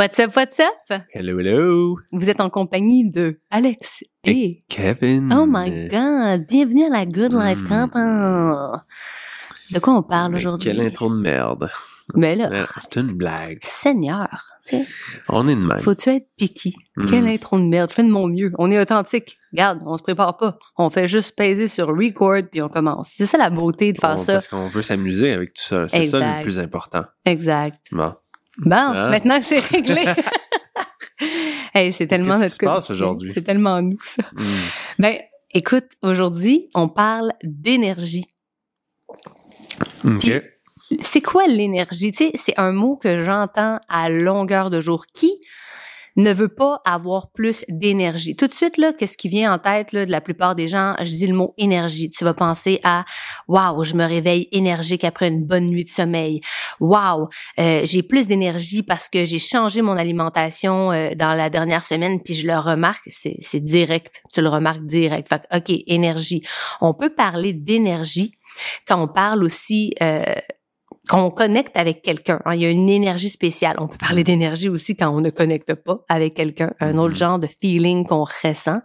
What's up, what's up? Hello, hello. Vous êtes en compagnie de Alex et... Kevin. Oh my god, bienvenue à la Good Life Mm. Camp. De quoi on parle aujourd'hui? Quelle intro de merde. Mais là, C'est une blague. Seigneur, tu sais, On est de même. faut-tu être piqué? Mm. Quelle intro de merde, je fais de mon mieux. On est authentique. Regarde, on se prépare pas. On fait juste peser sur record puis on commence. C'est ça la beauté de faire On- ça. Parce qu'on veut s'amuser avec tout ça. C'est ça le plus important. Exact. Bon. Bon, Hein? maintenant que c'est réglé. hey, c'est tellement notre se passe aujourd'hui? C'est tellement nous, ça. Mm. Ben, écoute, aujourd'hui, on parle d'énergie. OK. C'est quoi l'énergie? Tu sais, c'est un mot que j'entends à longueur de jour. Qui ne veut pas avoir plus d'énergie? Tout de suite, là, qu'est-ce qui vient en tête là, de la plupart des gens? Je dis le mot énergie. Tu vas penser à « Wow, je me réveille énergique après une bonne nuit de sommeil. Wow, euh, j'ai plus d'énergie parce que j'ai changé mon alimentation euh, dans la dernière semaine, puis je le remarque, c'est c'est direct. Tu le remarques direct. Fait OK, énergie. On peut parler d'énergie quand on parle aussi... Euh, quand on connecte avec quelqu'un. hein, il y a une énergie spéciale. On peut parler d'énergie aussi quand on ne connecte pas avec quelqu'un. Un autre Mhm. genre de feeling qu'on ressent.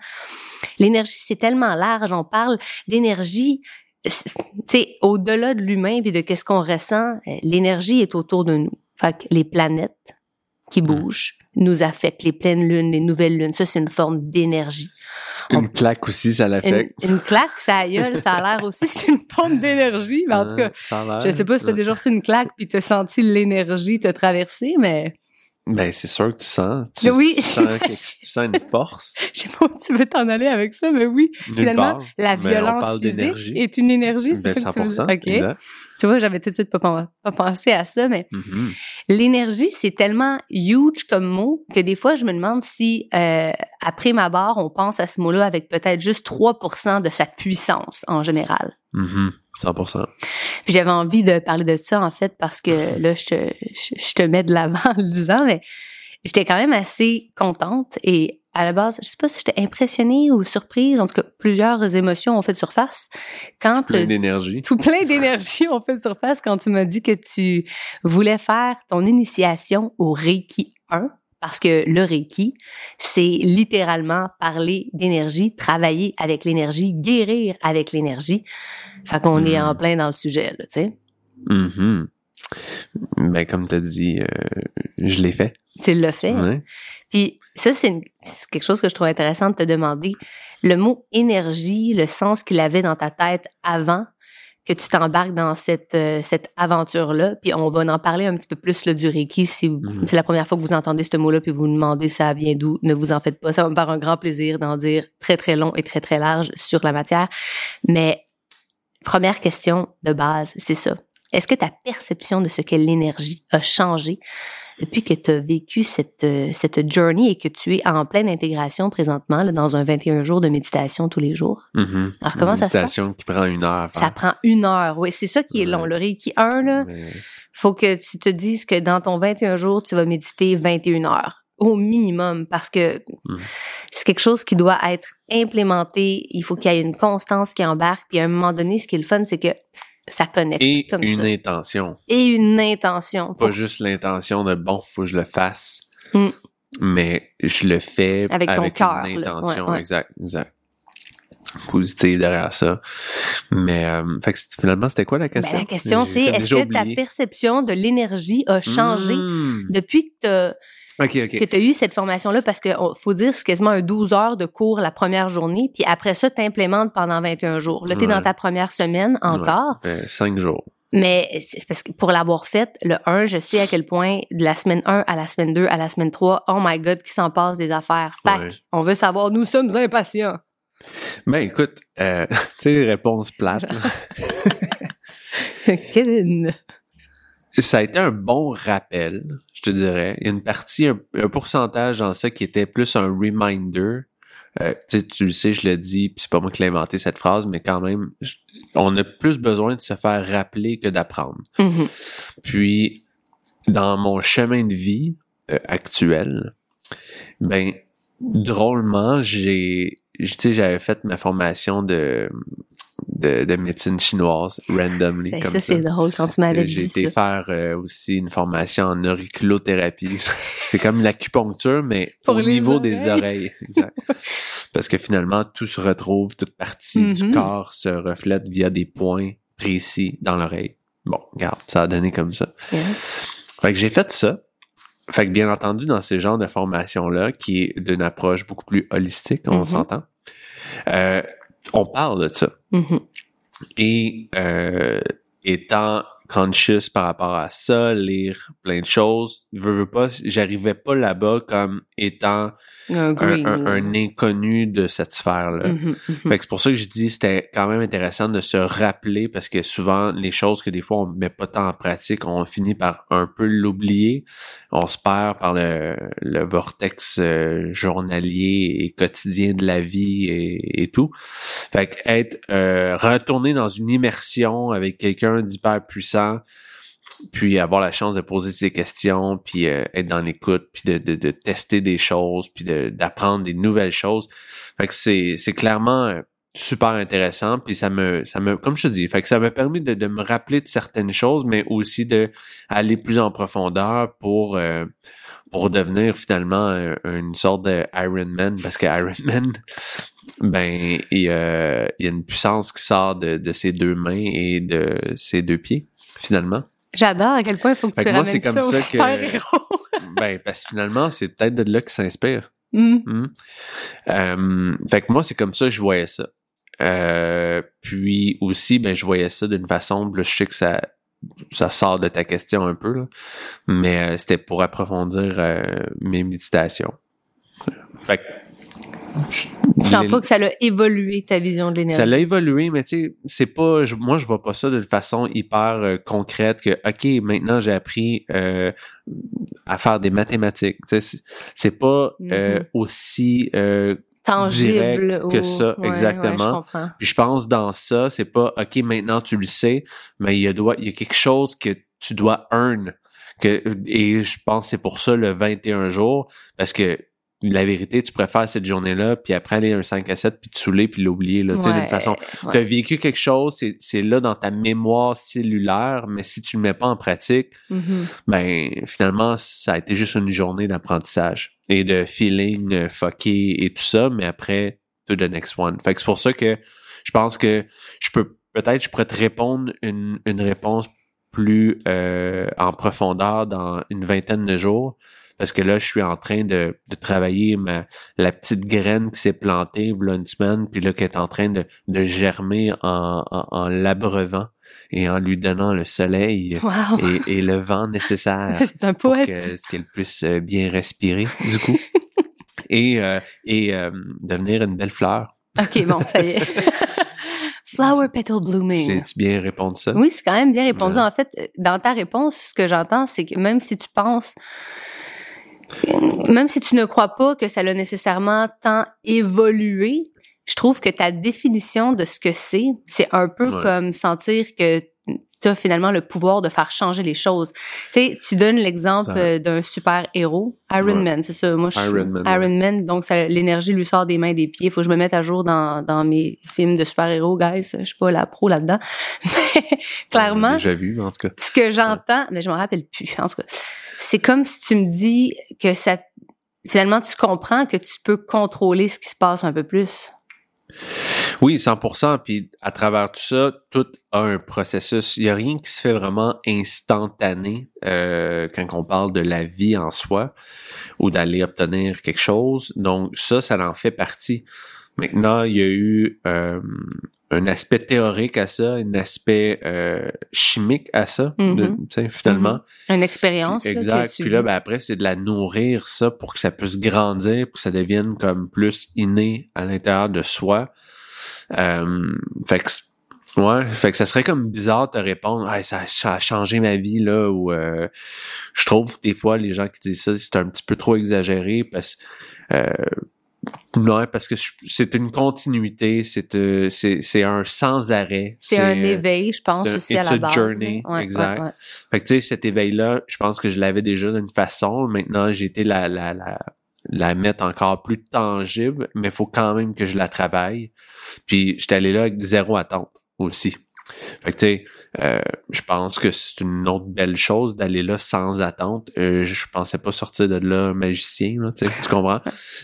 L'énergie, c'est tellement large. On parle d'énergie, c'est- tu sais, au-delà de l'humain puis de qu'est-ce qu'on ressent, euh, l'énergie est autour de nous. Fait que les planètes qui Mhm. bougent nous affectent. Les pleines lunes, les nouvelles lunes, ça, c'est une forme d'énergie. Une claque aussi, ça Une, l'affecte. une claque, ça a gueule, ça a l'air aussi, c'est une forme d'énergie. Mais en tout cas, Hein, ça a l'air. je sais pas si t'as déjà reçu une claque puis t'as senti l'énergie te traverser, mais Ben, c'est sûr que tu sens. Tu Oui, sens, que- tu sens une force. je sais pas où tu veux t'en aller avec ça, mais oui, nulle finalement, part. la violence physique est une énergie, c'est Ben, ça que tu veux dire? 100%. OK. exact. Tu vois, j'avais tout de suite pas, pen- pas pensé à ça, mais Mhm. l'énergie, c'est tellement huge comme mot que des fois, je me demande si, euh, après ma barre, on pense à ce mot-là avec peut-être juste 3% de sa puissance en général. Mhm. 100%. Puis j'avais envie de parler de ça, en fait, parce que là, je te, je, je te mets de l'avant en le disant, mais j'étais quand même assez contente et à la base, je sais pas si j'étais impressionnée ou surprise, en tout cas, plusieurs émotions ont fait surface quand Plein le- d'énergie. tout plein d'énergie ont fait surface quand tu m'as dit que tu voulais faire ton initiation au Reiki 1. Parce que le Reiki, c'est littéralement parler d'énergie, travailler avec l'énergie, guérir avec l'énergie. Fait qu'on est en plein dans le sujet, là, tu sais. Mhm. Ben, comme tu as dit, euh, je l'ai fait. Tu l'as fait. Ouais. Puis ça, c'est quelque chose que je trouve intéressant de te demander. Le mot énergie, le sens qu'il avait dans ta tête avant que tu t'embarques dans cette, euh, cette aventure-là. Puis on va en parler un petit peu plus là, du Reiki. Si Mhm. c'est la première fois que vous entendez ce mot-là, puis vous vous demandez ça vient d'où, ne vous en faites pas. Ça va me faire un grand plaisir d'en dire très, très long et très, très large sur la matière. Mais première question de base, c'est ça. Est-ce que ta perception de ce qu'est l'énergie a changé depuis que tu as vécu cette, euh, cette journey et que tu es en pleine intégration présentement là, dans un 21 jours de méditation tous les jours? Mhm. Alors, comment Une ça se passe? méditation qui prend une heure. Ça prend une heure. Oui, c'est ça qui est long. Le Reiki 1, là, Mais- faut que tu te dises que dans ton 21 jours, tu vas méditer 21 heures au minimum parce que Mhm. c'est quelque chose qui doit être implémenté. Il faut qu'il y ait une constance qui embarque. Puis à un moment donné, ce qui est le fun, c'est que ça connecte Et comme une ça. intention. Et une intention. Pas pour- juste l'intention de bon, faut que je le fasse. Mm. Mais je le fais Avec avec, ton cœur, une là. intention. Ouais, ouais. Exact, exact. Positive derrière ça. Mais, euh, fait que finalement, c'était quoi la Ben, question? la question, c'est est-ce que ta perception de l'énergie a changé Mm. depuis que tu Ok, que tu as eu cette formation-là parce que on- faut dire c'est quasiment un 12 heures de cours la première journée puis après ça tu implémentes pendant 21 jours. Là tu es dans ta première semaine encore, Ouais, fait cinq jours. mais c'est parce que pour l'avoir fait le 1, je sais à quel point de la semaine 1 à la semaine 2 à la semaine 3, oh my god, qui s'en passe des affaires. Fac, Ouais. on veut savoir nous sommes impatients. Ben, écoute, euh, tu sais, plates, là. Kevin. Ça a été un bon rappel, je te dirais. Il y a une partie, un, un pourcentage dans ça qui était plus un reminder. Euh, tu sais, tu le sais, je le dis, puis c'est pas moi qui l'ai inventé cette phrase, mais quand même, je- on a plus besoin de se faire rappeler que d'apprendre. Mhm. Puis, dans mon chemin de vie euh, actuel, ben, drôlement, j'ai tu sais, j'avais fait ma formation de, de, de médecine chinoise, randomly, Ça, comme ça, c'est drôle quand tu m'avais J'ai été faire euh, aussi une formation en auriculothérapie. c'est comme l'acupuncture, mais Pour au niveau des oreilles. Exact. Parce que finalement, tout se retrouve, toute partie du Mhm. corps se reflète via des points précis dans l'oreille. Bon, regarde, ça a donné comme ça. Yeah. Fait que j'ai fait ça. Fait que bien entendu, dans ces genres de formations-là, qui est d'une approche beaucoup plus holistique, on Mhm. s'entend, euh, on parle de ça. Mhm. Et euh, étant conscious par rapport à ça, lire plein de choses, veux, veux pas, j'arrivais pas là-bas comme étant Un inconnu de cette sphère-là. Mhm, mhm. Fait que c'est pour ça que je dis c'était quand même intéressant de se rappeler parce que souvent les choses que des fois on met pas tant en pratique, on finit par un peu l'oublier. On se perd par le, le vortex euh, journalier et quotidien de la vie et, et tout. Fait que être euh, retourné dans une immersion avec quelqu'un d'hyper puissant puis avoir la chance de poser ses questions, puis euh, être dans l'écoute, puis de, tester des choses, puis d'apprendre des nouvelles choses. Fait que c'est clairement euh, super intéressant, puis ça me ça me comme je te dis, fait que ça m'a permis de, me rappeler de certaines choses, mais aussi de aller plus en profondeur pour euh, pour devenir finalement une sorte de Iron Man, parce que Iron Man, ben il, euh, y a une puissance qui sort de, de ses deux mains et de ses deux pieds finalement. J'adore à quel point il faut que Fait tu moi, ramènes comme ça, au ça que- super-héros. Ben, parce que finalement, c'est peut-être de là qu'il s'inspire. Mhm. Hmm. Euh, fait que moi, c'est comme ça que je voyais ça. Euh, puis aussi, ben, je voyais ça d'une façon, là, je sais que ça, ça sort de ta question un peu, là, mais euh, c'était pour approfondir euh, mes méditations. Fait que, Tu sens pas que ça l'a évolué ta vision de l'énergie. ça l'a évolué, mais tu sais, c'est pas. je- moi, je vois pas ça de façon hyper euh, concrète que OK, maintenant j'ai appris euh, à faire des mathématiques. C'est pas euh, Mhm. aussi euh, tangible que ça, Ouais, exactement. ouais, je comprends. Puis je pense dans ça, c'est pas OK, maintenant tu le sais, mais il y a, doit, il y a quelque chose que tu dois earn. Que, et je pense que c'est pour ça le 21 jours, parce que la vérité, tu préfères cette journée-là, puis après aller un 5 à 7, puis te saouler, puis l'oublier, là, tu sais, d'une façon. ouais. Tu as vécu quelque chose, c'est, c'est là dans ta mémoire cellulaire, mais si tu le mets pas en pratique, Mhm. ben finalement, ça a été juste une journée d'apprentissage et de feeling fucké et tout ça, mais après, to the next one. Fait que c'est pour ça que je pense que je peux peut-être je pourrais te répondre une, une réponse plus euh, en profondeur dans une vingtaine de jours. Parce que là, je suis en train de, de travailler ma la petite graine qui s'est plantée voilà une semaine, puis là, qui est en train de, de germer en, en, en l'abreuvant et en lui donnant le soleil Wow. et, et le vent nécessaire un pour poète. qu'elle puisse euh, bien respirer, du coup. et euh, et euh, devenir une belle fleur. OK, bon, ça y est. Flower petal blooming. J'ai bien répondu ça? Oui, c'est quand même bien répondu. Ouais. En fait, dans ta réponse, ce que j'entends, c'est que même si tu penses, même si tu ne crois pas que ça l'a nécessairement tant évolué, je trouve que ta définition de ce que c'est, c'est un peu Ouais. comme sentir que tu as finalement le pouvoir de faire changer les choses. Tu sais, tu donnes l'exemple Ça- euh, d'un super héros, Iron Ouais. Man, c'est ça. Moi, je suis Iron Man, Iron Man, donc ça- l'énergie lui sort des mains, des pieds. Faut que je me mette à jour dans, dans mes films de super héros, guys. Je suis pas la pro là-dedans. Mais clairement, déjà vu, en tout cas. ce que j'entends, mais je m'en rappelle plus. En tout cas, c'est comme si tu me dis que ça, finalement, tu comprends que tu peux contrôler ce qui se passe un peu plus. Oui, 100%. Puis à travers tout ça, tout a un processus. Il y a rien qui se fait vraiment instantané euh, quand on parle de la vie en soi ou d'aller obtenir quelque chose. Donc ça, ça en fait partie. Maintenant, il y a eu euh, un aspect théorique à ça, un aspect euh, chimique à ça, de- Mhm. finalement. Une expérience. là, que Exact. tu Puis là, ben, après, c'est de la nourrir, ça, pour que ça puisse grandir, pour que ça devienne comme plus inné à l'intérieur de soi. Euh, fait que, ouais, fait que ça serait comme bizarre de te répondre, ah, ça, ça a changé ma vie, là, ou euh, je trouve des fois, les gens qui disent ça, c'est un petit peu trop exagéré, parce euh, non, parce que c'est une continuité, c'est euh, c'est c'est un sans arrêt. c'est un euh, éveil, je pense, un- aussi à la base. journey, là. Ouais, exact. ouais, ouais. Fait que tu sais, cet éveil-là, je pense que je l'avais déjà d'une façon. Maintenant, j'ai été la, la, la la mettre encore plus tangible, mais il faut quand même que je la travaille. Puis j'étais allé là avec zéro attente aussi. Fait que tu sais, euh, je pense que c'est une autre belle chose d'aller là sans attente. Euh, je pensais pas sortir de là magicien, là, tu comprends?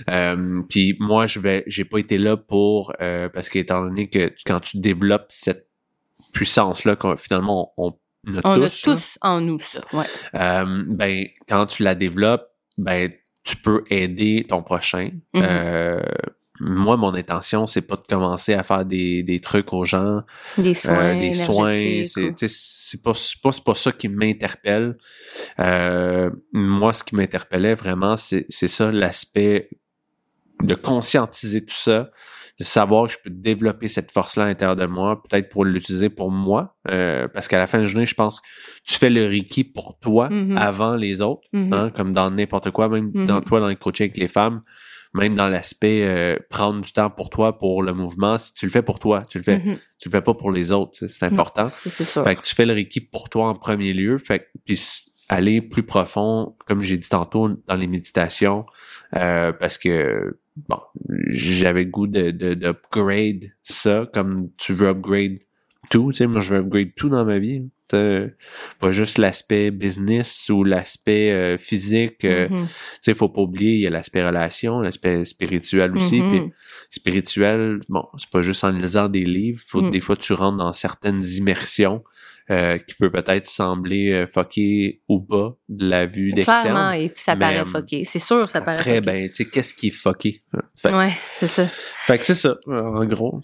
euh, puis moi, je vais, j'ai pas été là pour euh, parce qu'étant donné que quand tu développes cette puissance-là, finalement, on, on a tous, a tous en nous ça. Ouais. Euh, ben quand tu la développes, ben tu peux aider ton prochain. Mm-hmm. Moi, mon intention, c'est pas de commencer à faire des, des trucs aux gens, des soins, euh, des soins. C'est pas, pas, pas ça qui m'interpelle. Euh, moi, ce qui m'interpellait vraiment, c'est ça, l'aspect de conscientiser tout ça, de savoir que je peux développer cette force-là à l'intérieur de moi, peut-être pour l'utiliser pour moi, euh, parce qu'à la fin de la journée, je pense que tu fais le Reiki pour toi mm-hmm. avant les autres, mm-hmm. hein, comme dans n'importe quoi, même dans mm-hmm. toi, dans le coaching avec les femmes même dans l'aspect euh, prendre du temps pour toi pour le mouvement si tu le fais pour toi tu le fais. Mm-hmm. tu le fais pas pour les autres c'est important. C'est ça fait que tu fais le Reiki pour toi en premier lieu. Fait puis aller plus profond comme j'ai dit tantôt dans les méditations euh, parce que bon j'avais le goût de d'upgrade ça comme tu veux upgrade tout. Tu sais moi je veux upgrade tout dans ma vie pas juste l'aspect business ou l'aspect euh, physique. Euh, mm-hmm. Tu sais, faut pas oublier, il y a l'aspect relation, l'aspect spirituel aussi. Mm-hmm. Puis spirituel, bon, c'est pas juste en lisant des livres. Faut mm. des fois tu rentres dans certaines immersions. Euh, qui peut peut-être sembler euh, fucké ou pas de la vue d'externe. Clairement, et ça paraît fucké. C'est sûr, ça paraît Après, ben, tu sais, qu'est-ce qui est fucké? ouais, c'est ça. Fait que c'est ça, en gros.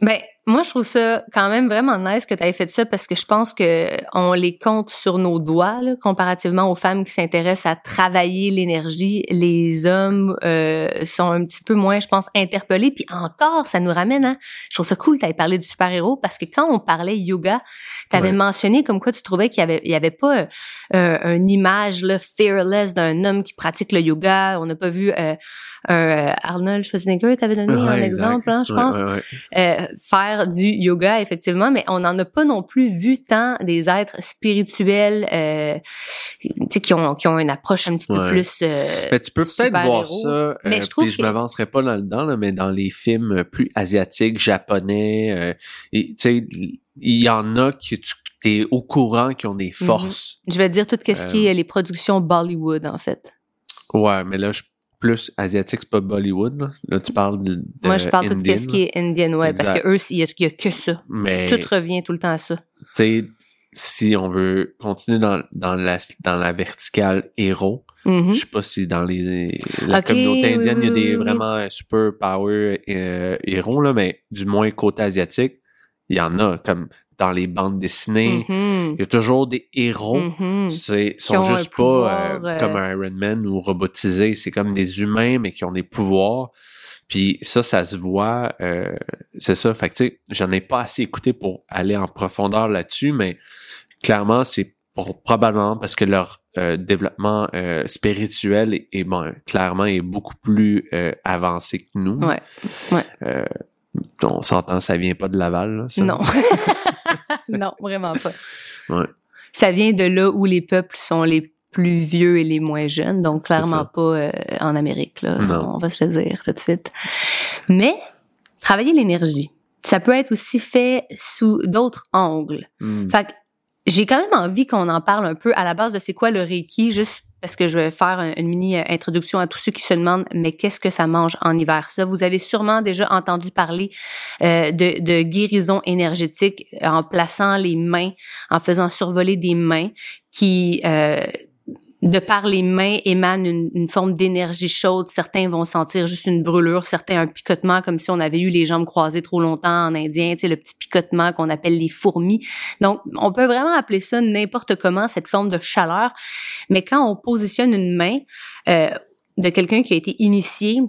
Ben, moi, je trouve ça quand même vraiment nice que tu aies fait ça parce que je pense que on les compte sur nos doigts, là, comparativement aux femmes qui s'intéressent à travailler l'énergie. Les hommes euh, sont un petit peu moins, je pense, interpellés. Puis encore, ça nous ramène, hein? Je trouve ça cool que tu parlé du super-héros parce que quand on parlait yoga, tu avais mentionné comme quoi tu trouvais qu'il y avait, il y avait pas euh, une image là, fearless d'un homme qui pratique le yoga. On n'a pas vu euh, euh, Arnold Schwarzenegger, tu avais donné un exemple, hein, je pense, euh, faire du yoga, effectivement, mais on n'en a pas non plus vu tant des êtres spirituels euh, qui ont qui ont une approche un petit peu plus euh, mais tu peux peut-être voir ça mais je trouve je m'avancerai pas là dedans là, mais dans les films plus asiatiques japonais tu sais il y en a qui tu es au courant qui ont des mhm. forces. Je vais dire tout ce qui est les productions Bollywood en fait. Ouais, mais là je plus asiatique, c'est pas Bollywood. Là, tu parles de, Moi, je parle de tout ce qui est Indian, ouais, parce que eux, il y, a que ça. Mais, tout revient tout le temps à ça. Tu sais, si on veut continuer dans, dans, la, dans la verticale héros, mm-hmm. je sais pas si dans les la communauté indienne, il y a des vraiment super power euh, héros, là, mais du moins côté asiatique, il y en a comme dans les bandes dessinées. Mm-hmm. Il y a toujours des héros. Mm-hmm. C'est sont juste pas euh, euh, comme un Iron Man ou robotisés. C'est comme des humains, mais qui ont des pouvoirs. Puis ça, ça se voit. Euh, c'est ça. Fait que tu sais, j'en ai pas assez écouté pour aller en profondeur là-dessus, mais clairement, c'est probablement parce que leur développement spirituel est, bon, clairement est beaucoup plus avancé que nous. Ouais. Ouais. On s'entend, ça vient pas de Laval. ça? Non. non, vraiment pas. Ça vient de là où les peuples sont les plus vieux et les moins jeunes, donc clairement pas euh, en Amérique, là. On va se le dire tout de suite. Mais travailler l'énergie, ça peut être aussi fait sous d'autres angles. Hmm. Fait que j'ai quand même envie qu'on en parle un peu à la base de c'est quoi le Reiki, juste parce que je vais faire une mini euh, introduction à tous ceux qui se demandent mais qu'est-ce que ça mange en hiver? Ça vous avez sûrement déjà entendu parler euh, de, de guérison énergétique en plaçant les mains en faisant survoler des mains qui euh, de par les mains émane une, forme d'énergie chaude. Certains vont sentir juste une brûlure, certains un picotement comme si on avait eu les jambes croisées trop longtemps en indien, tu sais, le petit picotement qu'on appelle les fourmis. Donc, on peut vraiment appeler ça n'importe comment, cette forme de chaleur. Mais quand on positionne une main euh, de quelqu'un qui a été initié,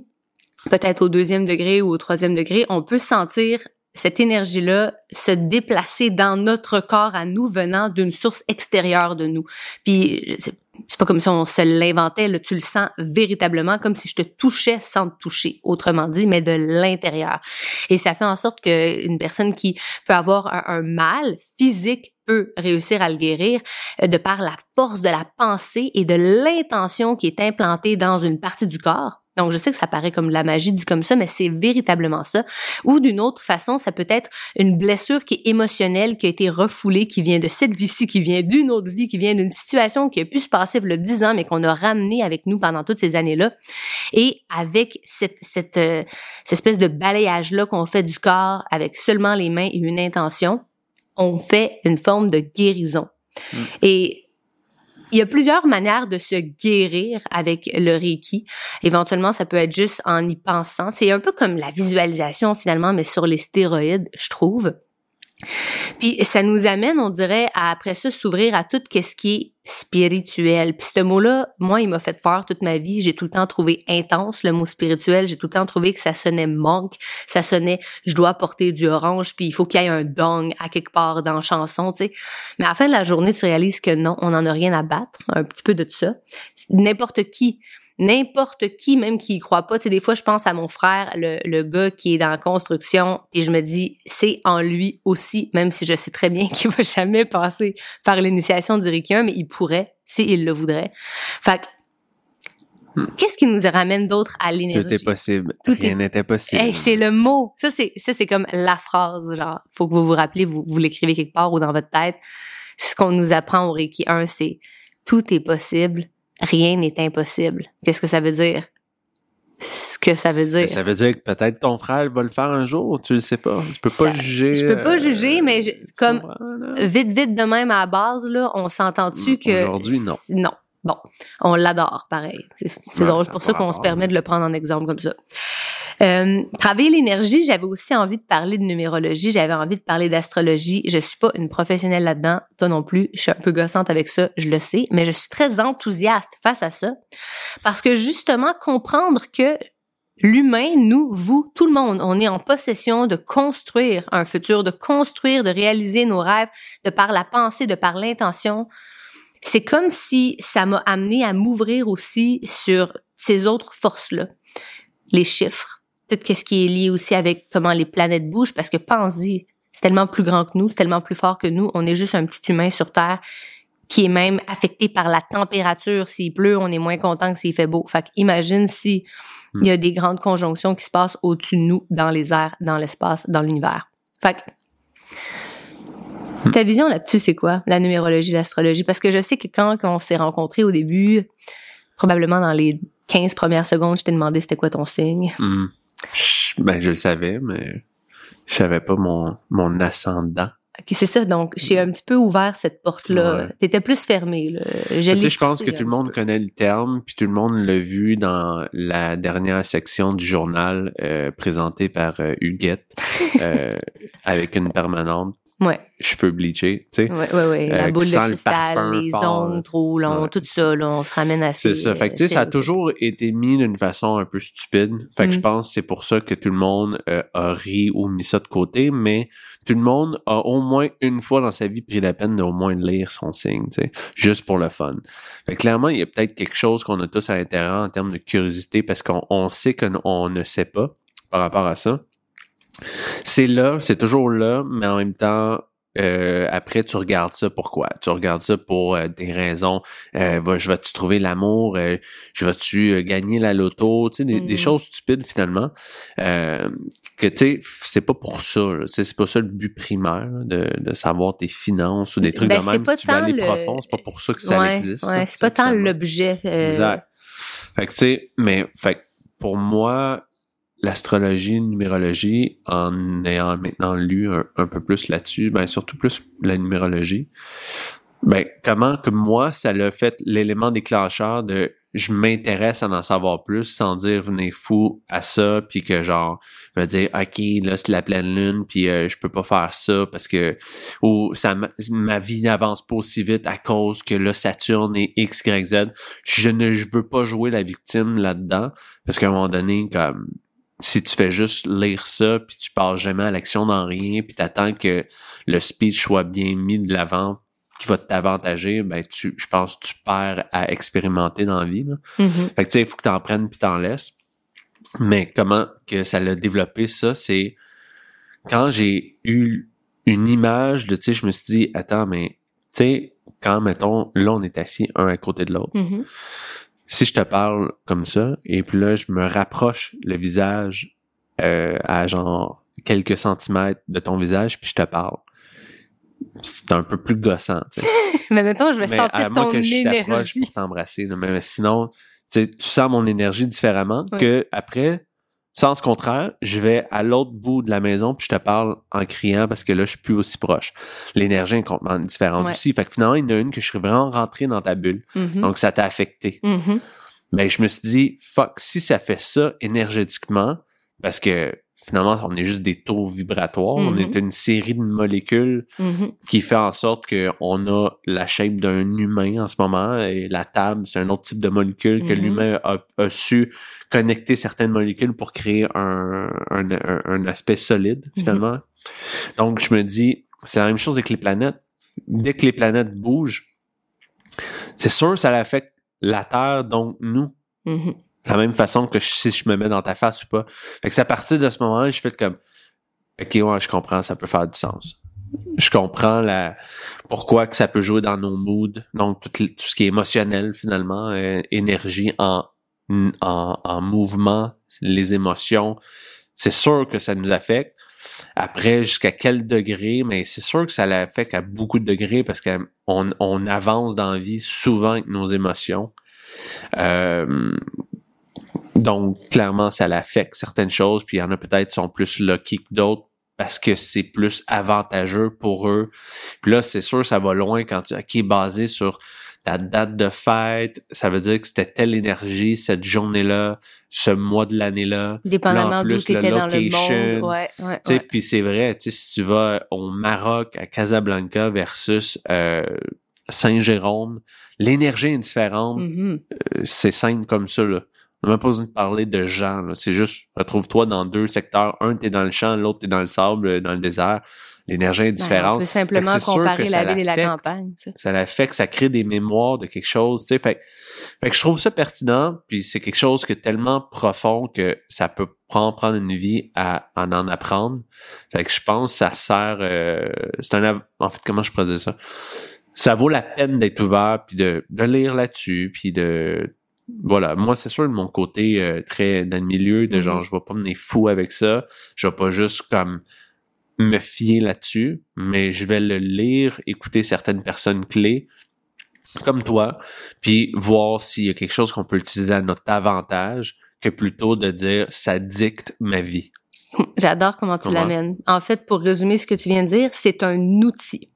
peut-être au deuxième degré ou au troisième degré, on peut sentir cette énergie-là se déplacer dans notre corps à nous venant d'une source extérieure de nous. Puis c'est pas comme si on se l'inventait, là, tu le sens véritablement comme si je te touchais sans te toucher, autrement dit, mais de l'intérieur. Et ça fait en sorte qu'une personne qui peut avoir un, un mal physique peut réussir à le guérir euh, de par la force de la pensée et de l'intention qui est implantée dans une partie du corps. Donc, je sais que ça paraît comme de la magie dit comme ça, mais c'est véritablement ça. Ou d'une autre façon, ça peut être une blessure qui est émotionnelle, qui a été refoulée, qui vient de cette vie-ci, qui vient d'une autre vie, qui vient d'une situation qui a pu se passer il y a 10 ans, mais qu'on a ramené avec nous pendant toutes ces années-là. Et avec cette, cette, euh, cette espèce de balayage-là qu'on fait du corps avec seulement les mains et une intention, on fait une forme de guérison. Mm. Et il y a plusieurs manières de se guérir avec le Reiki. Éventuellement, ça peut être juste en y pensant. C'est un peu comme la visualisation finalement, mais sur les stéroïdes, je trouve. Puis ça nous amène, on dirait, à après ça s'ouvrir à tout ce qui est spirituel. Puis ce mot-là, moi, il m'a fait peur toute ma vie. J'ai tout le temps trouvé intense le mot spirituel. J'ai tout le temps trouvé que ça sonnait manque, ça sonnait je dois porter du orange, puis il faut qu'il y ait un dong à quelque part dans la chanson, tu sais. Mais à la fin de la journée, tu réalises que non, on n'en a rien à battre, un petit peu de tout ça. N'importe qui n'importe qui, même qui y croit pas. Tu sais, des fois, je pense à mon frère, le, le gars qui est dans la construction, et je me dis, c'est en lui aussi, même si je sais très bien qu'il va jamais passer par l'initiation du Reiki mais il pourrait, s'il le voudrait. Fait hmm. Qu'est-ce qui nous ramène d'autre à l'énergie? Tout est possible. Tout Rien n'était possible. Hey, c'est le mot. Ça, c'est, ça, c'est comme la phrase. Genre, faut que vous vous rappelez, vous, vous l'écrivez quelque part ou dans votre tête. Ce qu'on nous apprend au Reiki 1, c'est tout est possible rien n'est impossible. Qu'est-ce que ça veut dire? Ce que ça veut dire. Ça veut dire que peut-être ton frère va le faire un jour, tu le sais pas. Tu peux pas juger. Je peux pas juger, mais comme vite, vite de même à la base, là, on s'entend-tu que. Aujourd'hui, non. Non. Bon, on l'adore, pareil. C'est drôle, pour ça qu'on se permet de le prendre en exemple comme ça. Euh, travailler l'énergie, j'avais aussi envie de parler de numérologie, j'avais envie de parler d'astrologie. Je suis pas une professionnelle là-dedans, toi non plus. Je suis un peu gossante avec ça, je le sais, mais je suis très enthousiaste face à ça parce que justement comprendre que l'humain, nous, vous, tout le monde, on est en possession de construire un futur, de construire, de réaliser nos rêves, de par la pensée, de par l'intention. C'est comme si ça m'a amené à m'ouvrir aussi sur ces autres forces-là. Les chiffres, tout ce qui est lié aussi avec comment les planètes bougent, parce que pense-y, c'est tellement plus grand que nous, c'est tellement plus fort que nous. On est juste un petit humain sur Terre qui est même affecté par la température. S'il pleut, on est moins content que s'il fait beau. Fait imagine si il y a des grandes conjonctions qui se passent au-dessus de nous, dans les airs, dans l'espace, dans l'univers. Fait ta vision là-dessus, c'est quoi, la numérologie, l'astrologie? Parce que je sais que quand, on s'est rencontrés au début, probablement dans les 15 premières secondes, je t'ai demandé c'était quoi ton signe. Hmm. Ben, je le savais, mais je savais pas mon, mon ascendant. Ok, c'est ça. Donc, j'ai un petit peu ouvert cette porte-là. Tu T'étais plus fermé. Là. Je, je pense que tout le monde connaît le terme, puis tout le monde l'a vu dans la dernière section du journal euh, présenté par euh, Huguette euh, avec une permanente ouais. cheveux bleachés, tu sais. Ouais, ouais, ouais. La euh, boule de cristal, les ongles trop longs, tout ça, là, on se ramène à C'est ça. Fait que, tu sais, ça a toujours été mis d'une façon un peu stupide. Fait que je mm. pense que c'est pour ça que tout le monde euh, a ri ou mis ça de côté, mais tout le monde a au moins une fois dans sa vie pris la peine d'au moins lire son signe, tu sais, juste pour le fun. Fait que clairement, il y a peut-être quelque chose qu'on a tous à l'intérieur en termes de curiosité parce qu'on sait qu'on ne sait pas par rapport à ça. C'est là, c'est toujours là, mais en même temps, euh, après, tu regardes ça pourquoi? Tu regardes ça pour euh, des raisons. Euh, je vais-tu trouver l'amour? Euh, je vais-tu gagner la loto? Tu sais, des, mm-hmm. choses stupides finalement. que tu sais, c'est pas pour ça. C'est pas ça le but primaire de, de, savoir tes finances ou des trucs ben, de même. Si tu veux aller profond, c'est pas pour ça que ça existe. Ouais, c'est pas tant l'objet. Exact. Fait que tu sais, mais fait pour moi, l'astrologie, numérologie, en ayant maintenant lu un, peu plus là-dessus, ben surtout plus la numérologie, ben comment que moi, ça l'a fait l'élément déclencheur de je m'intéresse à en savoir plus sans dire venez fou à ça puis que genre je vais dire ok là c'est la pleine lune puis euh, je peux pas faire ça parce que ou ça ma vie n'avance pas aussi vite à cause que là Saturne est X Y Z. Je ne je veux pas jouer la victime là-dedans parce qu'à un moment donné comme si tu fais juste lire ça, puis tu passes jamais à l'action dans rien, puis t'attends que le speech soit bien mis de l'avant, qui va t'avantager, ben tu, je pense, que tu perds à expérimenter dans la vie. Là. Mhm. Fait que tu sais, il faut que t'en prennes puis t'en laisses. Mais comment que ça l'a développé, ça, c'est quand j'ai eu une image de, tu sais, je me suis dit, attends, mais tu sais, quand, mettons, là, on est assis un à côté de l'autre. Mhm. Si je te parle comme ça, et puis là, je me rapproche le visage euh, à genre quelques centimètres de ton visage, puis je te parle. C'est un peu plus gossant, tu sais. Mais mettons, je vais Mais sentir ton que je t'approche énergie. pour t'embrasser. Mais, mais sinon, tu sais, tu sens mon énergie différemment Ouais. que après, sens contraire, je vais à l'autre bout de la maison puis je te parle en criant parce que là, je suis plus aussi proche. L'énergie est complètement différente Ouais. aussi. Fait que finalement, il y en a une que je suis vraiment rentré dans ta bulle. Mhm. Donc, ça t'a affecté. Mhm. Mais je me suis dit, fuck, si ça fait ça énergétiquement, parce que finalement, on est juste des taux vibratoires, on Mhm. est une série de molécules Mhm. qui fait en sorte qu'on a la shape d'un humain en ce moment et la table, c'est un autre type de molécule que Mhm. l'humain a, a su connecter certaines molécules pour créer un, un, un- un aspect solide, finalement. Donc, je me dis, c'est la même chose avec les planètes. Dès que les planètes bougent, c'est sûr, ça affecte la Terre, donc nous. De la même façon que si je me mets dans ta face ou pas. Fait que c'est à partir de ce moment-là, je fais comme OK, ouais, je comprends, ça peut faire du sens. Je comprends la pourquoi que ça peut jouer dans nos moods, donc tout ce qui est émotionnel finalement, euh, énergie en, en, en mouvement, les émotions, c'est sûr que ça nous affecte. Après, jusqu'à quel degré, mais c'est sûr que ça l'affecte à beaucoup de degrés parce qu'on on avance dans la vie souvent avec nos émotions. Euh, donc, clairement, ça l'affecte certaines choses, puis il y en a peut-être qui sont plus lucky que d'autres parce que c'est plus avantageux pour eux. Puis là, c'est sûr, ça va loin quand tu qui est basé sur ta date de fête, ça veut dire que c'était telle énergie cette journée-là, ce mois de l'année-là. Dépendamment d'où tu étais dans le monde. Ouais, ouais, ouais. puis c'est vrai, si tu vas au Maroc, à Casablanca versus euh, Saint-Jérôme, l'énergie est différente. Mhm. Euh, c'est simple comme ça, là. On n'a même pas besoin de parler de gens. C'est juste, retrouve-toi dans deux secteurs. Un, t'es dans le champ, l'autre, t'es dans le sable, euh, dans le désert. L'énergie est on différente. peut simplement comparer que la ça ville et la campagne. tu sais. ça l'affecte, ça crée des mémoires de quelque chose, tu sais. Fait, fait que je trouve ça pertinent, puis c'est quelque chose que tellement profond que ça peut prendre, prendre une vie à, à en apprendre. Fait que je pense que ça sert, euh, c'est un, en fait, comment je pourrais dire ça? Ça vaut la peine d'être ouvert, puis de, de lire là-dessus, puis de, voilà, moi c'est sûr de mon côté euh, très dans le milieu de genre Mhm. je vais pas mener fou avec ça, je vais pas juste comme me fier là-dessus, mais je vais le lire, écouter certaines personnes clés comme toi, puis voir s'il y a quelque chose qu'on peut utiliser à notre avantage que plutôt de dire ça dicte ma vie. J'adore comment tu l'amènes. En fait, pour résumer ce que tu viens de dire, c'est un outil.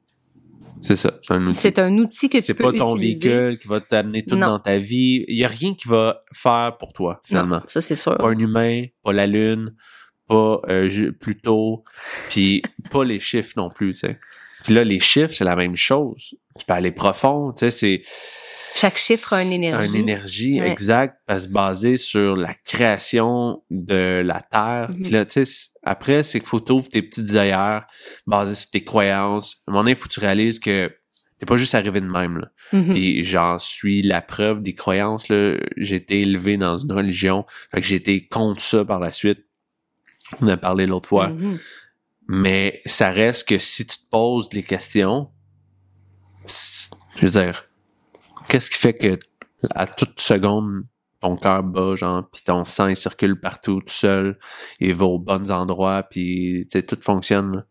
C'est ça, c'est un outil. C'est un outil que tu C'est peux pas ton utiliser. véhicule qui va t'amener tout Non. dans ta vie. Il y a rien qui va faire pour toi finalement. Non, ça c'est sûr. pas un humain, pas la lune, pas euh, Pluto, puis pas les chiffres non plus, tu sais. Puis là, les chiffres, c'est la même chose. Tu peux aller profond, tu sais, c'est... Chaque chiffre a une énergie. Une énergie, Ouais. exact, parce que basée sur la création de la Terre. Puis là, tu sais, c- après, c'est qu'il faut t'ouvrir tes petites œillères, basées sur tes croyances. À un moment donné, il faut que tu réalises que t'es pas juste arrivé de même, là. Mhm. Puis j'en suis la preuve des croyances. Là. J'ai été élevé dans une religion. Fait que j'ai été contre ça par la suite. On a parlé l'autre fois. Mhm. Mais ça reste que si tu te poses les questions, je veux dire, qu'est-ce qui fait que à toute seconde, ton cœur bat, genre, puis ton sang il circule partout tout seul, il va aux bons endroits, puis tout fonctionne.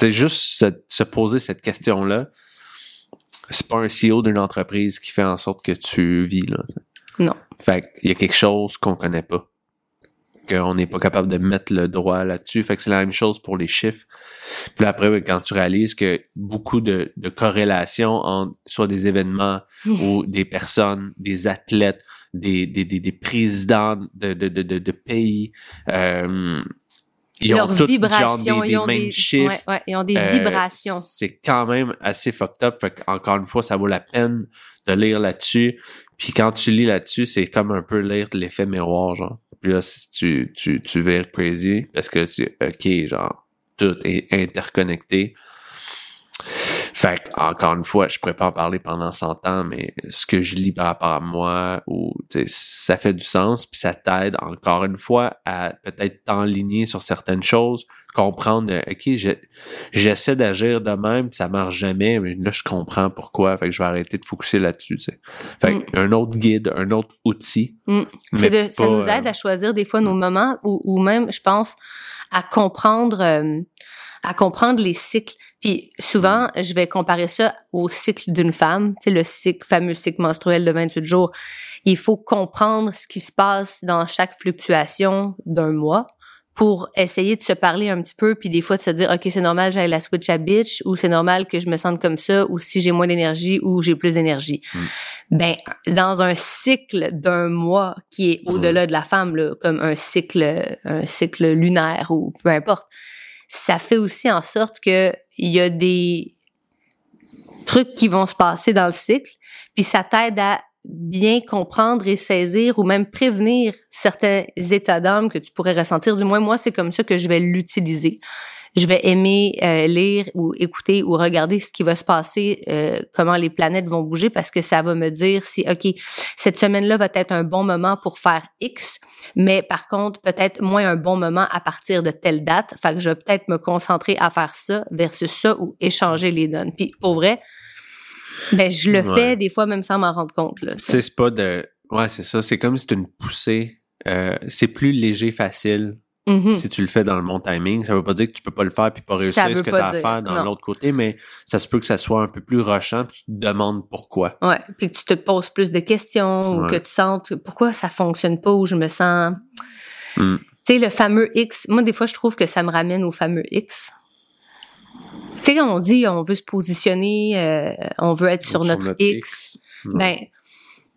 C'est juste se, se poser cette question-là. C'est pas un CEO d'une entreprise qui fait en sorte que tu vis là. Non. Fait qu'il y a quelque chose qu'on connaît pas. Qu'on n'est pas capable de mettre le droit là-dessus. Fait que c'est la même chose pour les chiffres. Puis là, après, quand tu réalises que beaucoup de, de corrélations entre soit des événements ou des personnes, des athlètes, des, des, des, des présidents de, de, de, de, de pays, euh, ils ont Leurs vibrations, des, ils des ont mêmes des, chiffres. ouais, ouais, ils ont des Euh, vibrations. C'est quand même assez fucked up. Fait encore une fois, ça vaut la peine de lire là-dessus. Puis quand tu lis là-dessus, c'est comme un peu lire l'effet miroir, genre. Puis là, si tu, tu, tu crazy parce que c'est OK, genre, tout est interconnecté. Fait que, encore une fois, je pourrais pas en parler pendant 100 ans, mais ce que je lis par rapport à moi, ou ça fait du sens, puis ça t'aide encore une fois à peut-être t'enligner sur certaines choses, comprendre, euh, ok, j'essaie d'agir de même, puis ça marche jamais, mais là je comprends pourquoi, fait que je vais arrêter de focuser là-dessus. Fait que, mm. un autre guide, un autre outil. Mm. ça nous aide euh, à choisir des fois nos mm. moments, ou, ou même, je pense, à comprendre. Euh, à comprendre les cycles. Puis souvent, je vais comparer ça au cycle d'une femme, tu sais, le cycle, fameux cycle menstruel de 28 jours. Il faut comprendre ce qui se passe dans chaque fluctuation d'un mois pour essayer de se parler un petit peu, puis des fois de se dire, OK, c'est normal, j'ai la switch à bitch, ou c'est normal que je me sente comme ça, ou si j'ai moins d'énergie, ou j'ai plus d'énergie. Mm. Ben, dans un cycle d'un mois qui est au-delà de la femme, là, comme un cycle, un cycle lunaire, ou peu importe, ça fait aussi en sorte que il y a des trucs qui vont se passer dans le cycle, puis ça t'aide à bien comprendre et saisir ou même prévenir certains états d'âme que tu pourrais ressentir. Du moins, moi, c'est comme ça que je vais l'utiliser je vais aimer euh, lire ou écouter ou regarder ce qui va se passer, euh, comment les planètes vont bouger, parce que ça va me dire si, OK, cette semaine-là va être un bon moment pour faire X, mais par contre, peut-être moins un bon moment à partir de telle date. Fait que je vais peut-être me concentrer à faire ça versus ça ou échanger les donnes. Puis pour vrai, ben, je le fais des fois même sans m'en rendre compte. C'est pas de... Ouais, c'est ça. C'est comme si c'est une poussée. Euh, c'est plus léger, facile Mm-hmm. Si tu le fais dans le bon timing, ça veut pas dire que tu peux pas le faire puis pas réussir ce que tu as à faire dans l'autre côté, mais ça se peut que ça soit un peu plus rushant puis tu te demandes pourquoi. Ouais, puis que tu te poses plus de questions ou que tu sentes pourquoi ça fonctionne pas ou je me sens mm. Tu sais le fameux X, moi des fois je trouve que ça me ramène au fameux X. Tu sais quand on dit on veut se positionner, euh, on veut être sur, notre, X, ben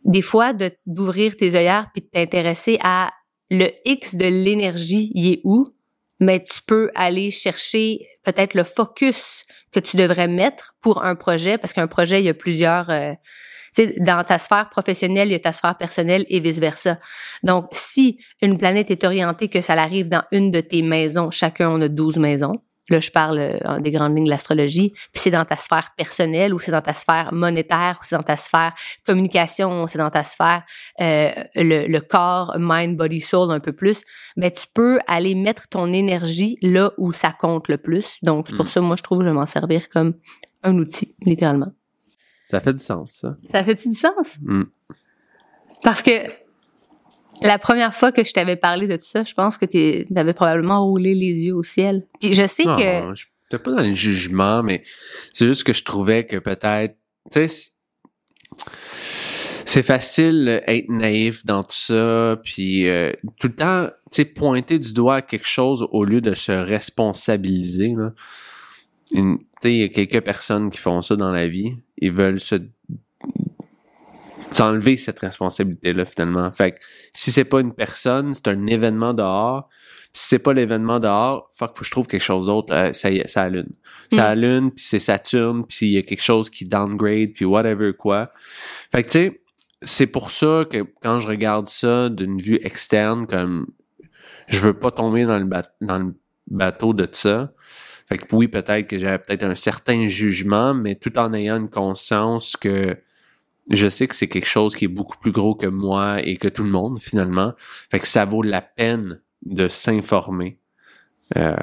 des fois d'ouvrir tes œillères puis de t'intéresser à le X de l'énergie, il est où? Mais tu peux aller chercher peut-être le focus que tu devrais mettre pour un projet, parce qu'un projet, il y a plusieurs... Euh, dans ta sphère professionnelle, il y a ta sphère personnelle et vice-versa. Donc, si une planète est orientée que ça arrive dans une de tes maisons, chacun on a 12 maisons, Là, je parle euh, des grandes lignes de l'astrologie. Puis c'est dans ta sphère personnelle ou c'est dans ta sphère monétaire ou c'est dans ta sphère communication, c'est dans ta sphère euh, le, le, corps, mind, body, soul un peu plus. Mais tu peux aller mettre ton énergie là où ça compte le plus. Donc c'est pour mm. ça moi je trouve que je vais m'en servir comme un outil littéralement. Ça fait du sens ça. Ça fait du sens? Mm. Parce que la première fois que je t'avais parlé de tout ça, je pense que tu avais probablement roulé les yeux au ciel. Puis je sais non, que. Je pas dans le jugement, mais c'est juste que je trouvais que peut-être. Tu sais, c'est facile d'être naïf dans tout ça, puis euh, tout le temps, tu sais, pointer du doigt à quelque chose au lieu de se responsabiliser. Tu sais, il y a quelques personnes qui font ça dans la vie. Ils veulent se enlever cette responsabilité-là finalement. Fait que si c'est pas une personne, c'est un événement dehors. Si c'est pas l'événement dehors, fuck, faut que je trouve quelque chose d'autre. Euh, ça y est, ça allume. Ça mm. allume, puis c'est Saturne, puis il y a quelque chose qui downgrade, puis whatever quoi. Fait que tu sais, c'est pour ça que quand je regarde ça d'une vue externe, comme je veux pas tomber dans le, dans le bateau de ça. Fait que oui, peut-être que j'avais peut-être un certain jugement, mais tout en ayant une conscience que je sais que c'est quelque chose qui est beaucoup plus gros que moi et que tout le monde finalement. Fait que ça vaut la peine de s'informer. Euh,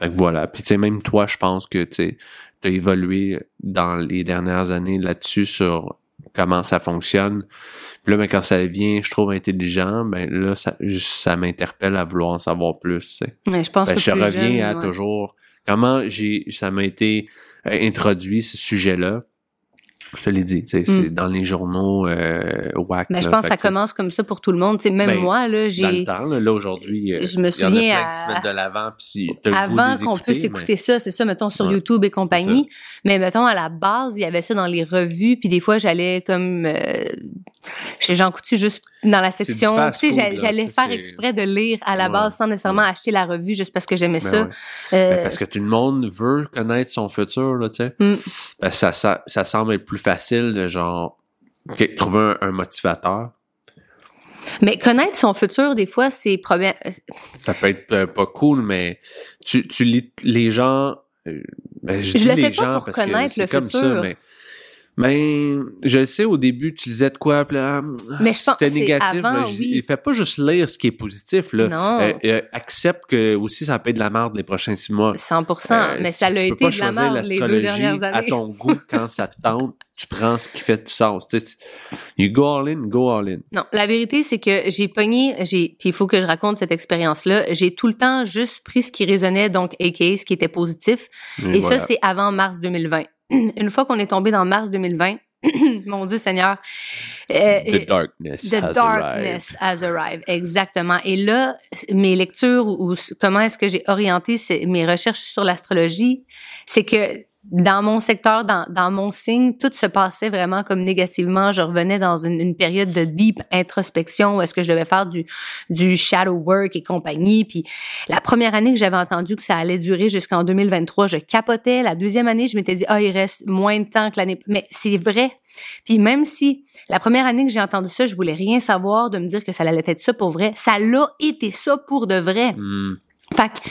fait que voilà. Puis tu sais, même toi, je pense que tu as évolué dans les dernières années là-dessus sur comment ça fonctionne. Puis là, mais quand ça vient, je trouve intelligent, ben là, ça, ça m'interpelle à vouloir en savoir plus. Mais je pense ben, que je reviens à toujours comment j'ai ça m'a été euh, introduit ce sujet-là je te l'ai dit, c'est mm. dans les journaux euh, WAC. Mais je pense que ça commence comme ça pour tout le monde. sais même ben, moi, là, j'ai. Dans le temps, là, aujourd'hui, euh, je me souviens. Plein qui se mettent de l'avant, puis Avant qu'on puisse écouter ça, c'est ça, mettons, sur YouTube et compagnie. Mais mettons, à la base, il y avait ça dans les revues, puis des fois, j'allais comme. Euh, J'en coutu juste dans la section. Tu sais, j'allais faire exprès de lire à la base sans nécessairement acheter la revue juste parce que j'aimais ben ça. Euh, ben, parce que tout le monde veut connaître son futur, là, tu sais. Mm. Ben, ça, ça, ça semble être plus facile de genre trouver un, motivateur. Mais connaître son futur, des fois, c'est problème. Ça peut être euh, pas cool, mais tu, tu lis les gens. Euh, Ben, je, Je dis le les fais pas gens pour parce que connaître c'est le comme ça, futur. mais. Mais je le sais, au début, tu lisais de quoi, là, ah, Mais je pense c'était négatif. avant, là. Oui. il fait pas juste lire ce qui est positif. Là. Non. Euh, euh, accepte que aussi ça peut être de la merde les prochains six mois. 100%, Euh, mais si ça l'a été de la merde les deux dernières À années. ton goût, quand ça te tente, tu prends ce qui fait du sens. Tu sais, you go all in, go all in. Non, la vérité, c'est que j'ai pogné, j'ai, puis il faut que je raconte cette expérience-là. J'ai tout le temps juste pris ce qui résonnait, donc aka ce qui était positif. Et, voilà. ça, c'est avant mars 2020. Une fois qu'on est tombé dans mars 2020, mon Dieu Seigneur, euh, The darkness The has darkness has arrived, exactement. Et là, mes lectures ou, ou comment est-ce que j'ai orienté mes recherches sur l'astrologie, c'est que dans mon secteur, dans, dans mon signe, tout se passait vraiment comme négativement. Je revenais dans une, une période de deep introspection où est-ce que je devais faire du, du shadow work et compagnie. Puis la première année que j'avais entendu que ça allait durer jusqu'en 2023, je capotais. La deuxième année, je m'étais dit, ah, il reste moins de temps que l'année. Mais c'est vrai. Puis même si la première année que j'ai entendu ça, je voulais rien savoir de me dire que ça allait être ça pour vrai, ça l'a été ça pour de vrai. Hmm. Fait que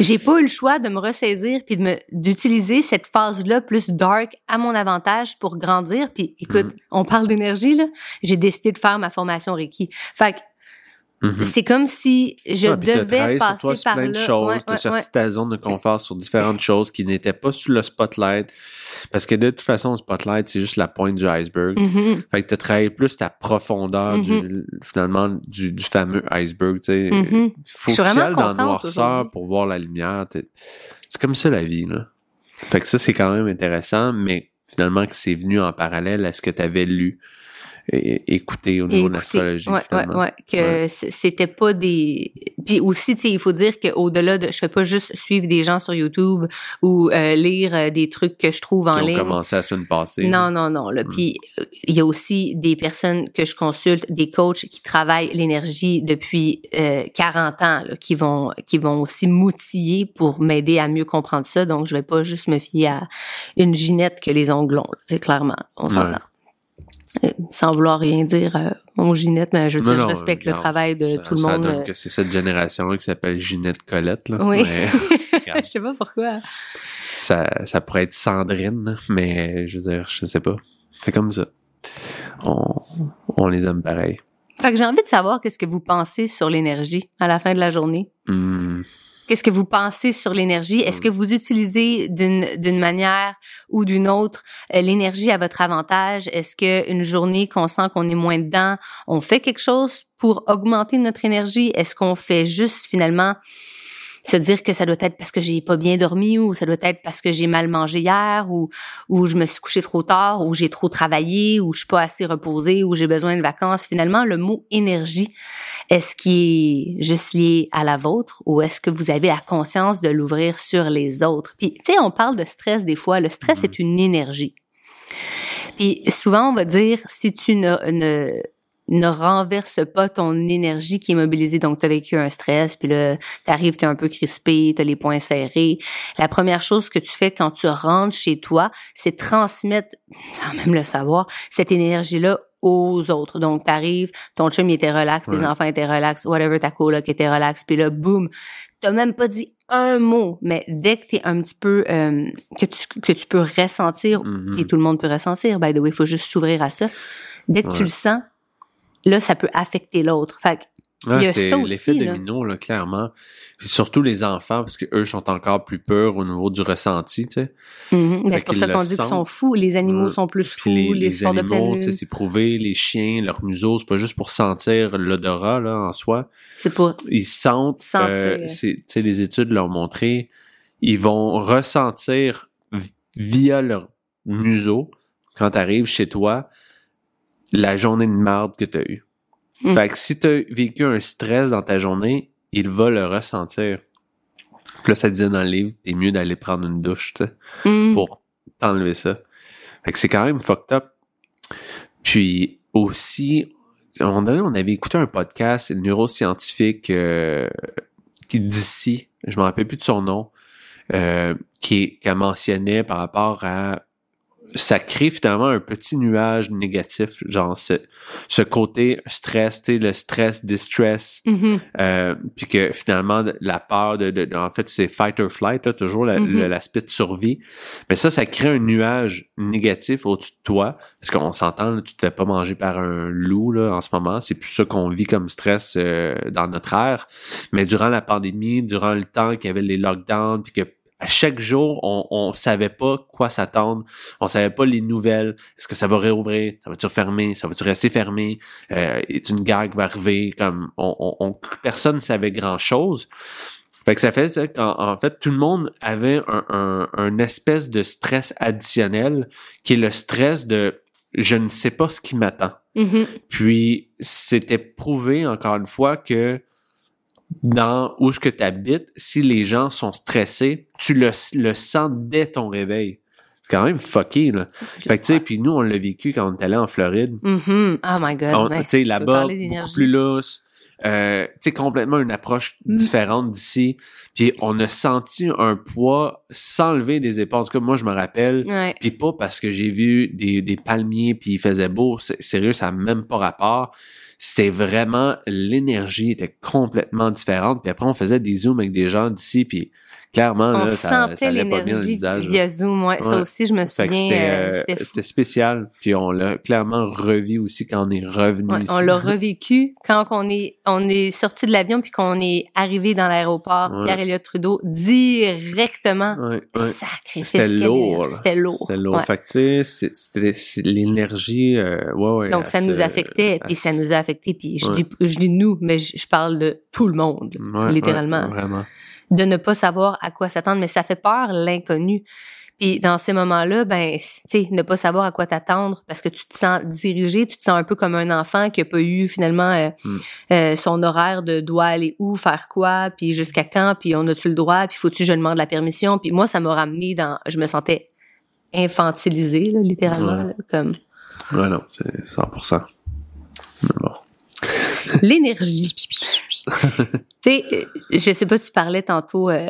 j'ai pas eu le choix de me ressaisir puis de me d'utiliser cette phase-là plus dark à mon avantage pour grandir. Puis écoute, Mhm. on parle d'énergie là. J'ai décidé de faire ma formation Reiki. Fait que Mhm. c'est comme si je Ah, devais travaillé sur passer toi par plein là. de choses, Ouais, t'as ouais, sorti ouais. ta zone de confort sur différentes choses qui n'étaient pas sous le spotlight. Parce que de toute façon, le spotlight, c'est juste la pointe du iceberg. Mhm, Fait que t'as travaillé plus ta profondeur du, Mm-hmm. finalement, du, du fameux iceberg, tu sais. mhm. Faut que tu ailles dans noirceur aujourd'hui. pour voir la lumière. T'es- C'est comme ça la vie, là. Fait que ça, c'est quand même intéressant, mais finalement que c'est venu en parallèle à ce que tu avais lu écouté au niveau de l'astrologie. ouais, ouais, ouais, que Ouais. c'était pas des. Puis aussi, tu sais, il faut dire qu'au-delà de, je fais pas juste suivre des gens sur YouTube ou euh, lire euh, des trucs que je trouve en Qui ont ligne. commencé la semaine passée. Non, non, non. Là. Mm. Puis il y a aussi des personnes que je consulte, des coachs qui travaillent l'énergie depuis euh, 40 ans, là, qui vont qui vont aussi m'outiller pour m'aider à mieux comprendre ça. Donc je vais pas juste me fier à une ginette que les ongles longs. C'est clairement, on s'entend. Euh, sans vouloir rien dire euh, mon Ginette, mais je veux Non, dire, je non, respecte le travail de ça- tout le ça monde. donne euh, que c'est cette génération-là qui s'appelle Ginette Colette. Là. Oui. Mais je sais pas pourquoi. ça, ça pourrait être Sandrine, mais je veux dire, je sais pas. C'est comme ça. On, on les aime pareil. Fait que j'ai envie de savoir qu'est-ce que vous pensez sur l'énergie à la fin de la journée. Hmm. Qu'est-ce que vous pensez sur l'énergie? Est-ce Mm. que vous utilisez d'une d'une manière ou d'une autre euh, l'énergie à votre avantage? Est-ce que une journée qu'on sent qu'on est moins dedans, on fait quelque chose pour augmenter notre énergie? Est-ce qu'on fait juste finalement se dire que ça doit être parce que j'ai pas bien dormi ou ça doit être parce que j'ai mal mangé hier ou ou je me suis couché trop tard ou j'ai trop travaillé ou je suis pas assez reposée ou j'ai besoin de vacances. Finalement, le mot énergie, est-ce qu'il est juste lié à la vôtre ou est-ce que vous avez la conscience de l'ouvrir sur les autres? Puis, tu sais, on parle de stress des fois. Le stress est une énergie. Puis souvent, on va dire, si tu ne, ne, ne renverses pas ton énergie qui est mobilisée, donc tu as vécu un stress, puis là, t'arrives, tu es un peu crispé, tu as les poings serrés. La première chose que tu fais quand tu rentres chez toi, c'est transmettre, sans même le savoir, cette énergie-là aux autres. Donc, t'arrives, ton chum il était relax, tes enfants étaient relax, whatever ta coloc était relax, puis là, boum, t'as même pas dit un mot, mais dès que t'es un petit peu, euh, que tu que tu peux ressentir, Mhm. et tout le monde peut ressentir, by the way, il faut juste s'ouvrir à ça. Dès que Ouais. tu le sens, là, ça peut affecter l'autre. Fait que, Ah, Il y a ça aussi, l'effet domino, là, clairement. Surtout les enfants, parce que eux sont encore plus peurs au niveau du ressenti, tu sais. mais Fait c'est pour ça qu'on dit qu'ils sont fous. Les animaux sont plus fous, les, les, les animaux, tu sais, c'est prouvé, les chiens, leur museau, c'est pas juste pour sentir l'odorat, là, en soi. C'est pour Ils sentent, euh, tu sais, les études l'ont montré, ils vont ressentir via leur museau, quand tu arrives chez toi, la journée de marde que tu as eue. Mm. Fait que si tu as vécu un stress dans ta journée, il va le ressentir. Puis là, ça disait dans le livre, t'es mieux d'aller prendre une douche, tu sais Mhm. pour t'enlever ça. Fait que c'est quand même fucked up. Puis aussi, à un moment donné, on avait écouté un podcast neuroscientifique euh, qui d'ici, je me rappelle plus de son nom, euh, qui, qui mentionnait par rapport à ça crée finalement un petit nuage négatif, genre ce, ce côté stress, tu sais, le stress, distress, Mhm. euh, puis que finalement la peur de, de- de- en fait c'est fight or flight, là, toujours la- l'aspect de survie. Mais ça, ça crée un nuage négatif au-dessus de toi, parce qu'on s'entend, tu te fais pas manger par un loup là en ce moment, c'est plus ça qu'on vit comme stress euh, dans notre ère. Mais durant la pandémie, durant le temps qu'il y avait les lockdowns, puis que à chaque jour, on, on savait pas quoi s'attendre. On savait pas les nouvelles. Est-ce que ça va réouvrir? Ça va-tu fermer? Ça va-tu rester fermé? Euh, est une guerre qui va arriver? Comme on, on, on- personne ne savait grand-chose. Fait que ça fait ça qu'en en fait, tout le monde avait un, un, un espèce de stress additionnel qui est le stress de je ne sais pas ce qui m'attend. Mhm. Puis c'était prouvé encore une fois que dans où ce que tu habites, si les gens sont stressés, tu le, le sens dès ton réveil. C'est quand même fucké, là. Fait que, tu sais, puis nous, on l'a vécu quand on est allé en Floride. Mhm. Oh my God. Tu sais, là-bas, beaucoup plus lousse. Euh, tu sais, complètement une approche Mm. différente d'ici. Puis on a senti un poids s'enlever des épaules. En tout cas, moi, je me rappelle, Ouais. puis pas parce que j'ai vu des, des palmiers puis il faisait beau. Sérieux, ça n'a même pas rapport. C'était vraiment l'énergie était complètement différente. Puis après, on faisait des zooms avec des gens d'ici, puis clairement On là, ça, ça sentait allait pas bien le l'énergie visage. via Zoom. Ouais. Ça aussi, je me souviens. c'était euh, euh, spécial. Puis on l'a clairement revu aussi quand on est revenu Ouais, on l'a revécu quand on est on est sorti de l'avion puis qu'on est arrivé dans l'aéroport Ouais. Pierre Elliott Trudeau directement sacré C'était lourd, c'était lourd C'était lourd. Fait que, c'était l'énergie, euh, ouais, ouais. donc ça nous affectait puis ça nous a affecté puis je dis je dis nous mais je, je parle de tout le monde littéralement vraiment. De ne pas savoir à quoi s'attendre mais ça fait peur l'inconnu puis dans ces moments-là, ben, tu sais, ne pas savoir à quoi t'attendre parce que tu te sens dirigé, tu te sens un peu comme un enfant qui a pas eu finalement euh, Mm. euh, son horaire de doit aller où, faire quoi, puis jusqu'à quand, puis on a-tu le droit, puis faut-tu je demande la permission, puis moi ça m'a ramené dans, je me sentais infantilisée là, littéralement, Ouais. là, comme Ouais, non, c'est 100%. Mais tu sais, je sais pas, tu parlais tantôt. Euh,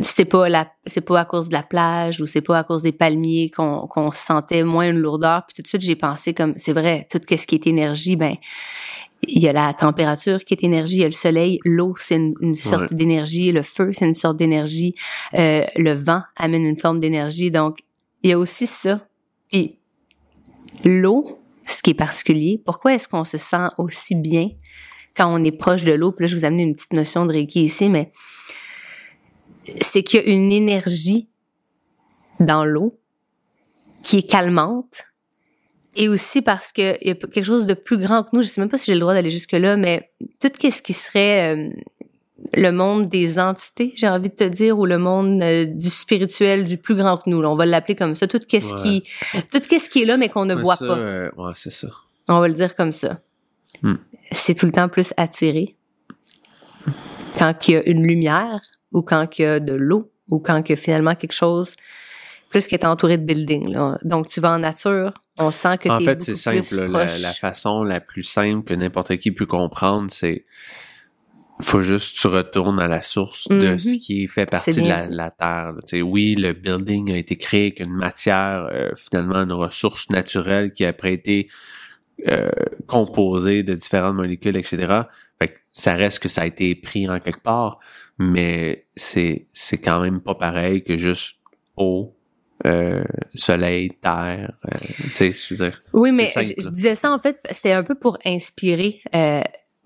c'était pas la c'est pas à cause de la plage ou c'est pas à cause des palmiers qu'on qu'on sentait moins une lourdeur puis tout de suite j'ai pensé comme c'est vrai tout ce qui est énergie ben il y a la température qui est énergie il y a le soleil l'eau c'est une, une sorte Ouais. d'énergie le feu c'est une sorte d'énergie euh, le vent amène une forme d'énergie donc il y a aussi ça puis l'eau ce qui est particulier pourquoi est-ce qu'on se sent aussi bien? Quand on est proche de l'eau puis là je vous amène une petite notion de Reiki ici mais c'est qu'il y a une énergie dans l'eau qui est calmante et aussi parce que il y a quelque chose de plus grand que nous. Je sais même pas si j'ai le droit d'aller jusque là, mais tout ce qui serait euh, le monde des entités, j'ai envie de te dire, ou le monde euh, du spirituel, du plus grand que nous. là. on va l'appeler comme ça. Tout ce Ouais. qui, tout ce qui est là, mais qu'on ne Mais voit ça, pas. euh, ouais, c'est ça. On va le dire comme ça. C'est tout le temps plus attiré quand il y a une lumière ou quand il y a de l'eau ou quand il y a finalement quelque chose plus qui est entouré de buildings. Là. Donc, tu vas en nature, on sent que En t'es fait, beaucoup c'est simple. La, façon la plus simple que n'importe qui peut comprendre, c'est faut juste que tu retournes à la source de ce qui fait partie de la, terre. Tu oui, le building a été créé avec une matière, euh, finalement, une ressource naturelle qui a après été euh, composée de différentes molécules, etc. Fait que ça reste que ça a été pris en quelque part, mais c'est c'est quand même pas pareil que juste eau, euh, soleil, terre. euh, tu sais, je veux dire. Oui, mais je, je disais ça en fait, c'était un peu pour inspirer.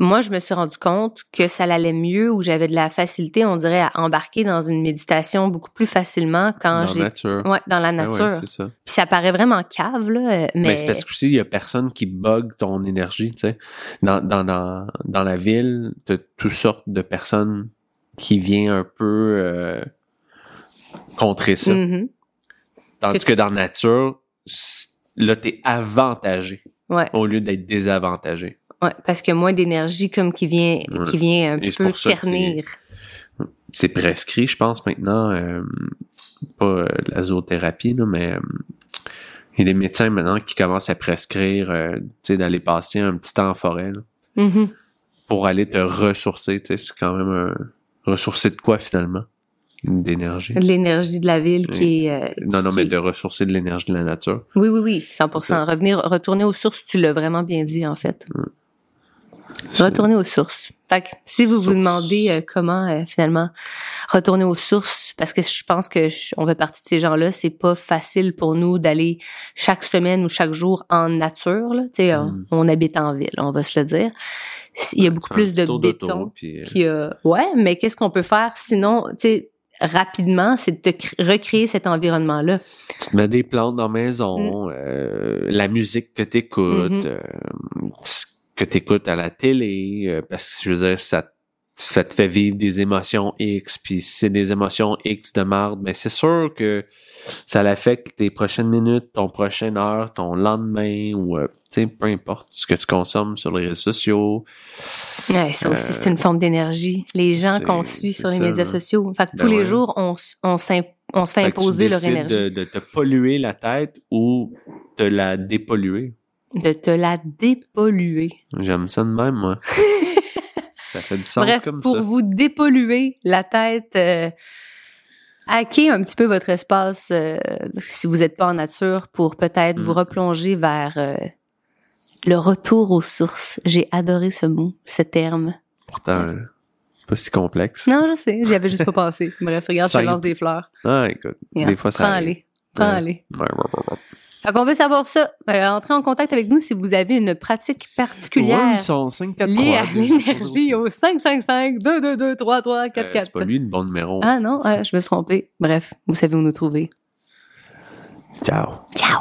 Moi, je me suis rendu compte que ça allait mieux ou j'avais de la facilité, on dirait, à embarquer dans une méditation beaucoup plus facilement quand dans la j'ai nature. ouais, dans la Ah ouais, nature. c'est ça. Puis ça paraît vraiment cave là, euh, Mais, mais c'est parce que aussi, il y a personne qui bug ton énergie, tu sais. Dans, dans, dans, dans la ville, t'as toutes sortes de personnes qui viennent un peu euh, contrer ça. Mhm. Tandis que dans la nature, là, t'es avantagé ouais, au lieu d'être désavantagé. Ouais, parce que moins d'énergie comme qui vient Ouais. qui vient un Et petit peu ternir. C'est prescrit, je pense, maintenant. euh, pas euh, la zoothérapie, là, mais euh, il y a des médecins maintenant qui commencent à prescrire euh, tu sais, d'aller passer un petit temps en forêt. là. Mhm. pour aller te ressourcer. tu sais, C'est quand même un ressourcer de quoi finalement? d'énergie. De l'énergie de la ville qui est... Non, non, mais est- de ressourcer de l'énergie de la nature. Oui, oui, oui, 100 C'est ça. Revenir, retourner aux sources, tu l'as vraiment bien dit, en fait. C'est- Retourner aux sources. Fait que si vous vous demandez euh, comment euh, finalement retourner aux sources, parce que je pense que je- on fait partie de ces gens-là, c'est pas facile pour nous d'aller chaque semaine ou chaque jour en nature. Là. Tu sais, on- Mm. on, habite en ville, on va se le dire. Il y a beaucoup Tu plus de béton. puis, euh, Puis, euh, ouais, mais qu'est-ce qu'on peut faire sinon, tu sais, rapidement, c'est de te cr- recréer cet environnement-là. tu te mets des plantes dans la maison, Mm. euh, la musique que t'écoutes, Mhm. euh, que t'écoutes à la télé, euh, parce que je veux dire, ça, ça te fait vivre des émotions X, puis si c'est des émotions X de marde, mais c'est sûr que ça l'affecte tes prochaines minutes, ton prochaine heure, ton lendemain, ou euh, tu sais, peu importe ce que tu consommes sur les réseaux sociaux. Ouais, ça aussi, c'est une forme d'énergie. Les gens Euh, qu'on suit sur les ça, médias là. sociaux. Fait que Ben tous les ouais. jours, on, on, s'im- on se fait Fait que tu imposer leur énergie. De, de te polluer la tête ou de la dépolluer. De, te la dépolluer. J'aime ça de même, moi. ça fait du sens Bref, comme pour ça. vous dépolluer la tête, euh, hacker un petit peu votre espace euh, si vous n'êtes pas en nature pour peut-être Mm. vous replonger vers euh, le retour aux sources. J'ai adoré ce mot, ce terme. Pourtant, euh, pas si complexe. Non, je sais, j'y avais juste pas pensé. Bref, regarde, je lance des fleurs. Ah, écoute, Yeah, des fois, ça. Prends-les. Prends-les. Ouais, ouais, ouais, Fait qu'on veut savoir ça. Euh, entrez en contact avec nous si vous avez une pratique particulière Ouais, ils sont 5, 4, liée 3, à l'énergie au 555 222 33 Euh, 44. C'est pas lui le bon numéro. Ah non, ouais, je me suis trompée. Bref, vous savez où nous trouver. Ciao. Ciao!